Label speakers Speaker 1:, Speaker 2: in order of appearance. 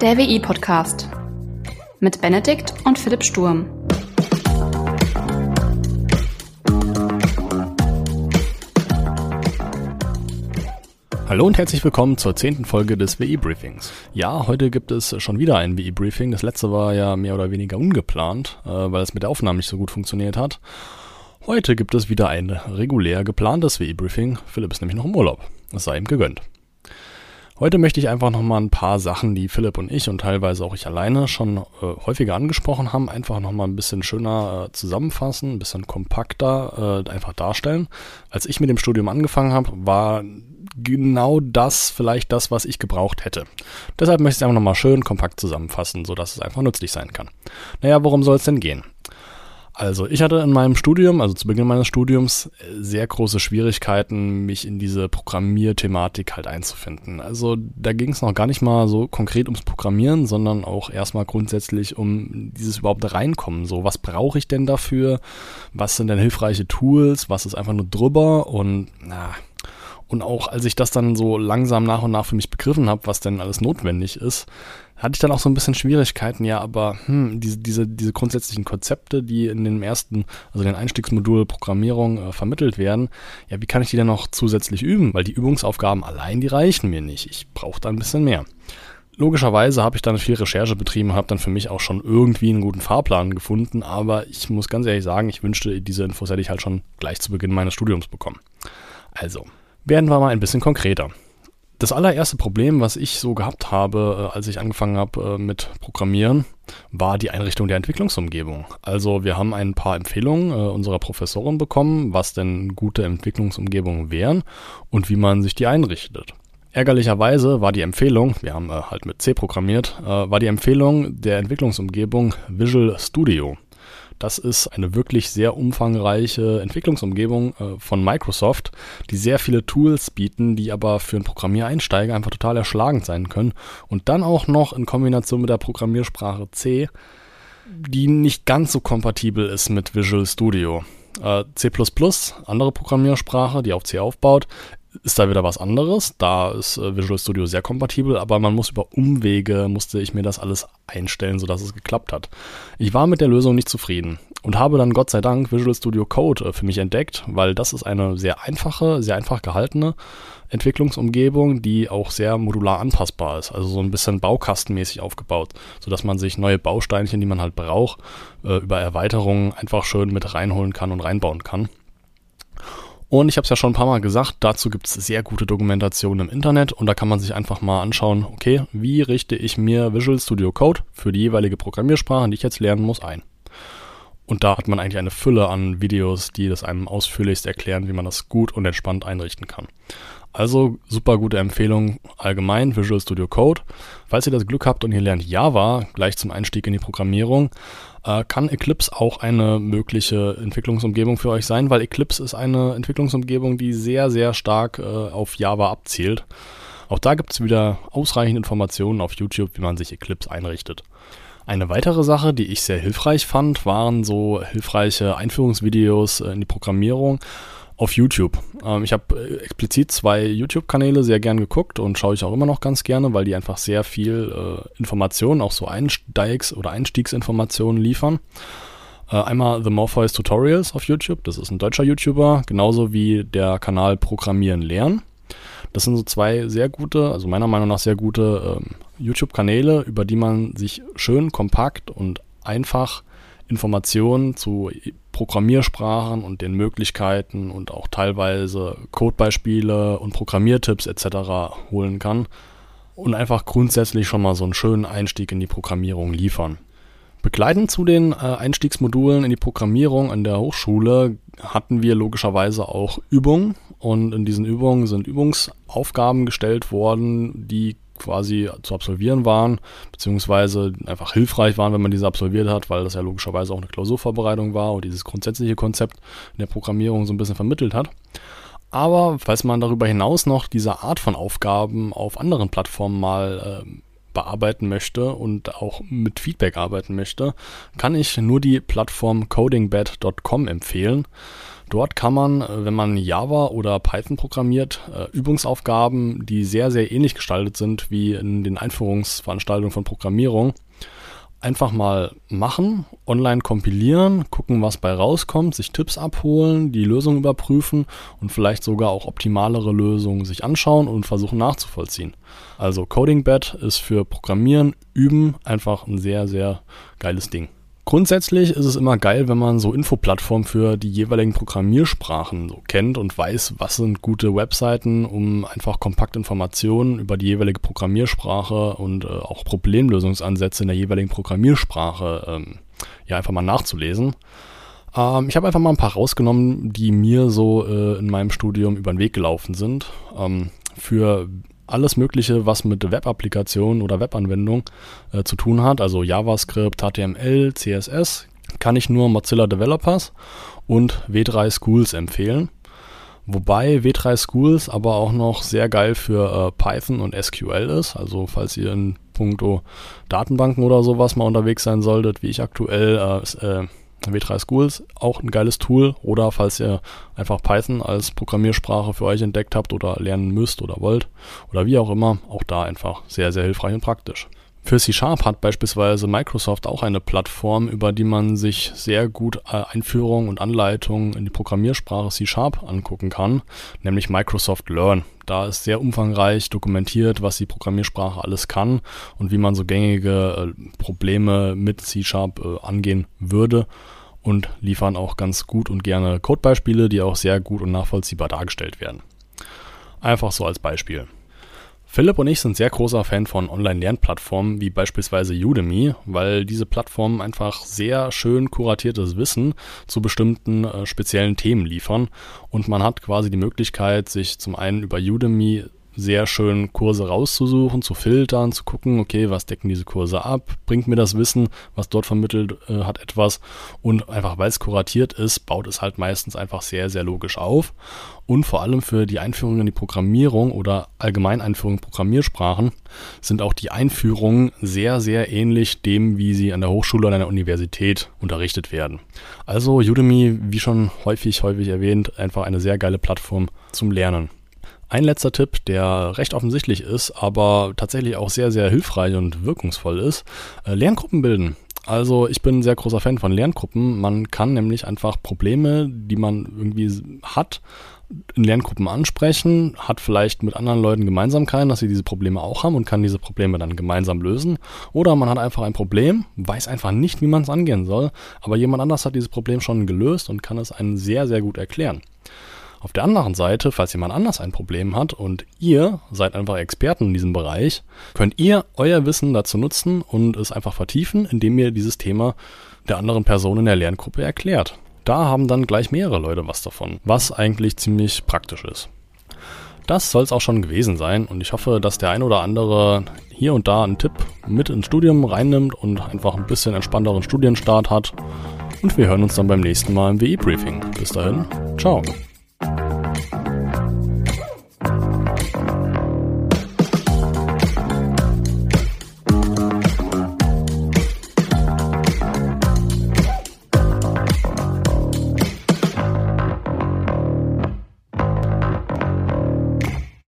Speaker 1: Der WI-Podcast mit Benedikt und Philipp Sturm.
Speaker 2: Hallo und herzlich willkommen zur zehnten Folge des WI-Briefings. Ja, heute gibt es schon wieder ein WI-Briefing. Das letzte war ja mehr oder weniger ungeplant, äh, weil es mit der Aufnahme nicht so gut funktioniert hat. Heute gibt es wieder ein regulär geplantes WI-Briefing. Philipp ist nämlich noch im Urlaub. Es sei ihm gegönnt. Heute möchte ich einfach nochmal ein paar Sachen, die Philipp und ich und teilweise auch ich alleine schon äh, häufiger angesprochen haben, einfach nochmal ein bisschen schöner äh, zusammenfassen, ein bisschen kompakter äh, einfach darstellen. Als ich mit dem Studium angefangen habe, war genau das vielleicht das, was ich gebraucht hätte. Deshalb möchte ich es einfach nochmal schön kompakt zusammenfassen, sodass es einfach nützlich sein kann. Naja, worum soll es denn gehen? Also ich hatte in meinem Studium, also zu Beginn meines Studiums, sehr große Schwierigkeiten, mich in diese Programmierthematik halt einzufinden. Also da ging es noch gar nicht mal so konkret ums Programmieren, sondern auch erstmal grundsätzlich um dieses überhaupt reinkommen. So, was brauche ich denn dafür? Was sind denn hilfreiche Tools? Was ist einfach nur drüber? Und na, und auch als ich das dann so langsam nach und nach für mich begriffen habe, was denn alles notwendig ist, hatte ich dann auch so ein bisschen Schwierigkeiten, ja, aber hm, diese, diese, diese grundsätzlichen Konzepte, die in dem ersten, also den Einstiegsmodul Programmierung äh, vermittelt werden, ja, wie kann ich die denn noch zusätzlich üben? Weil die Übungsaufgaben allein, die reichen mir nicht. Ich brauche da ein bisschen mehr. Logischerweise habe ich dann viel Recherche betrieben, habe dann für mich auch schon irgendwie einen guten Fahrplan gefunden, aber ich muss ganz ehrlich sagen, ich wünschte, diese Infos hätte ich halt schon gleich zu Beginn meines Studiums bekommen. Also, werden wir mal ein bisschen konkreter. Das allererste Problem, was ich so gehabt habe, äh, als ich angefangen habe äh, mit Programmieren, war die Einrichtung der Entwicklungsumgebung. Also wir haben ein paar Empfehlungen äh, unserer Professorin bekommen, was denn gute Entwicklungsumgebungen wären und wie man sich die einrichtet. Ärgerlicherweise war die Empfehlung, wir haben halt mit C programmiert, war die Empfehlung der Entwicklungsumgebung Visual Studio. Das ist eine wirklich sehr umfangreiche Entwicklungsumgebung äh, von Microsoft, die sehr viele Tools bieten, die aber für einen Programmiereinsteiger einfach total erschlagend sein können. Und dann auch noch in Kombination mit der Programmiersprache C, die nicht ganz so kompatibel ist mit Visual Studio. Äh, C++, andere Programmiersprache, die auf C aufbaut, ist da wieder was anderes. Da ist äh, Visual Studio sehr kompatibel, aber man muss über Umwege, musste ich mir das alles einstellen, sodass es geklappt hat. Ich war mit der Lösung nicht zufrieden und habe dann Gott sei Dank Visual Studio Code äh, für mich entdeckt, weil das ist eine sehr einfache, sehr einfach gehaltene Entwicklungsumgebung, die auch sehr modular anpassbar ist, also so ein bisschen baukastenmäßig aufgebaut, sodass man sich neue Bausteinchen, die man halt braucht, äh, über Erweiterungen einfach schön mit reinholen kann und reinbauen kann. Und ich habe es ja schon ein paar Mal gesagt, dazu gibt es sehr gute Dokumentationen im Internet und da kann man sich einfach mal anschauen, okay, wie richte ich mir Visual Studio Code für die jeweilige Programmiersprache, die ich jetzt lernen muss, ein. Und da hat man eigentlich eine Fülle an Videos, die das einem ausführlichst erklären, wie man das gut und entspannt einrichten kann. Also super gute Empfehlung allgemein Visual Studio Code. Falls ihr das Glück habt und ihr lernt Java gleich zum Einstieg in die Programmierung, äh, kann Eclipse auch eine mögliche Entwicklungsumgebung für euch sein, weil Eclipse ist eine Entwicklungsumgebung, die sehr, sehr stark äh, auf Java abzielt. Auch da gibt es wieder ausreichend Informationen auf YouTube, wie man sich Eclipse einrichtet. Eine weitere Sache, die ich sehr hilfreich fand, waren so hilfreiche Einführungsvideos äh, in die Programmierung auf YouTube. Ähm, ich habe äh, explizit zwei YouTube-Kanäle sehr gern geguckt und schaue ich auch immer noch ganz gerne, weil die einfach sehr viel äh, Informationen, auch so Einsteigs- oder Einstiegsinformationen liefern. Äh, einmal The Morpheus Tutorials auf YouTube, das ist ein deutscher YouTuber, genauso wie der Kanal Programmieren lernen. Das sind so zwei sehr gute, also meiner Meinung nach sehr gute ähm, YouTube-Kanäle, über die man sich schön kompakt und einfach Informationen zu Programmiersprachen und den Möglichkeiten und auch teilweise Codebeispiele und Programmiertipps etc. holen kann und einfach grundsätzlich schon mal so einen schönen Einstieg in die Programmierung liefern. Begleitend zu den äh, Einstiegsmodulen in die Programmierung an der Hochschule hatten wir logischerweise auch Übungen und in diesen Übungen sind Übungsaufgaben gestellt worden, die quasi zu absolvieren waren, beziehungsweise einfach hilfreich waren, wenn man diese absolviert hat, weil das ja logischerweise auch eine Klausurvorbereitung war und dieses grundsätzliche Konzept in der Programmierung so ein bisschen vermittelt hat. Aber falls man darüber hinaus noch diese Art von Aufgaben auf anderen Plattformen mal äh, bearbeiten möchte und auch mit Feedback arbeiten möchte, kann ich nur die Plattform codingbed.com empfehlen. Dort kann man, wenn man Java oder Python programmiert, äh, Übungsaufgaben, die sehr, sehr ähnlich gestaltet sind wie in den Einführungsveranstaltungen von Programmierung, einfach mal machen, online kompilieren, gucken, was bei rauskommt, sich Tipps abholen, die Lösung überprüfen und vielleicht sogar auch optimalere Lösungen sich anschauen und versuchen nachzuvollziehen. Also Coding Bed ist für Programmieren, Üben einfach ein sehr, sehr geiles Ding. Grundsätzlich ist es immer geil, wenn man so Infoplattformen für die jeweiligen Programmiersprachen so kennt und weiß, was sind gute Webseiten, um einfach kompakt Informationen über die jeweilige Programmiersprache und äh, auch Problemlösungsansätze in der jeweiligen Programmiersprache ähm, ja einfach mal nachzulesen. Ähm, ich habe einfach mal ein paar rausgenommen, die mir so äh, in meinem Studium über den Weg gelaufen sind. Ähm, für alles Mögliche, was mit Web-Applikationen oder Webanwendungen äh, zu tun hat, also JavaScript, HTML, CSS, kann ich nur Mozilla Developers und W3 Schools empfehlen. Wobei W3 Schools aber auch noch sehr geil für äh, Python und SQL ist. Also falls ihr in puncto Datenbanken oder sowas mal unterwegs sein solltet, wie ich aktuell, äh, äh W3 Schools auch ein geiles Tool oder falls ihr einfach Python als Programmiersprache für euch entdeckt habt oder lernen müsst oder wollt oder wie auch immer, auch da einfach sehr, sehr hilfreich und praktisch. Für C-Sharp hat beispielsweise Microsoft auch eine Plattform, über die man sich sehr gut äh, Einführungen und Anleitungen in die Programmiersprache C-Sharp angucken kann, nämlich Microsoft Learn. Da ist sehr umfangreich dokumentiert, was die Programmiersprache alles kann und wie man so gängige äh, Probleme mit C-Sharp äh, angehen würde und liefern auch ganz gut und gerne Codebeispiele, die auch sehr gut und nachvollziehbar dargestellt werden. Einfach so als Beispiel. Philipp und ich sind sehr großer Fan von Online-Lernplattformen wie beispielsweise Udemy, weil diese Plattformen einfach sehr schön kuratiertes Wissen zu bestimmten äh, speziellen Themen liefern. Und man hat quasi die Möglichkeit, sich zum einen über Udemy sehr schön Kurse rauszusuchen, zu filtern, zu gucken, okay, was decken diese Kurse ab, bringt mir das Wissen, was dort vermittelt äh, hat, etwas und einfach weil es kuratiert ist, baut es halt meistens einfach sehr, sehr logisch auf und vor allem für die Einführung in die Programmierung oder Allgemeineinführung in Programmiersprachen sind auch die Einführungen sehr, sehr ähnlich dem, wie sie an der Hochschule oder an der Universität unterrichtet werden. Also Udemy, wie schon häufig, häufig erwähnt, einfach eine sehr geile Plattform zum Lernen. Ein letzter Tipp, der recht offensichtlich ist, aber tatsächlich auch sehr, sehr hilfreich und wirkungsvoll ist, äh, Lerngruppen bilden. Also ich bin ein sehr großer Fan von Lerngruppen. Man kann nämlich einfach Probleme, die man irgendwie hat, in Lerngruppen ansprechen, hat vielleicht mit anderen Leuten Gemeinsamkeiten, dass sie diese Probleme auch haben und kann diese Probleme dann gemeinsam lösen. Oder man hat einfach ein Problem, weiß einfach nicht, wie man es angehen soll, aber jemand anders hat dieses Problem schon gelöst und kann es einen sehr, sehr gut erklären. Auf der anderen Seite, falls jemand anders ein Problem hat und ihr seid einfach Experten in diesem Bereich, könnt ihr euer Wissen dazu nutzen und es einfach vertiefen, indem ihr dieses Thema der anderen Person in der Lerngruppe erklärt. Da haben dann gleich mehrere Leute was davon, was eigentlich ziemlich praktisch ist. Das soll es auch schon gewesen sein und ich hoffe, dass der ein oder andere hier und da einen Tipp mit ins Studium reinnimmt und einfach ein bisschen entspannteren Studienstart hat. Und wir hören uns dann beim nächsten Mal im WI-Briefing. Bis dahin, ciao.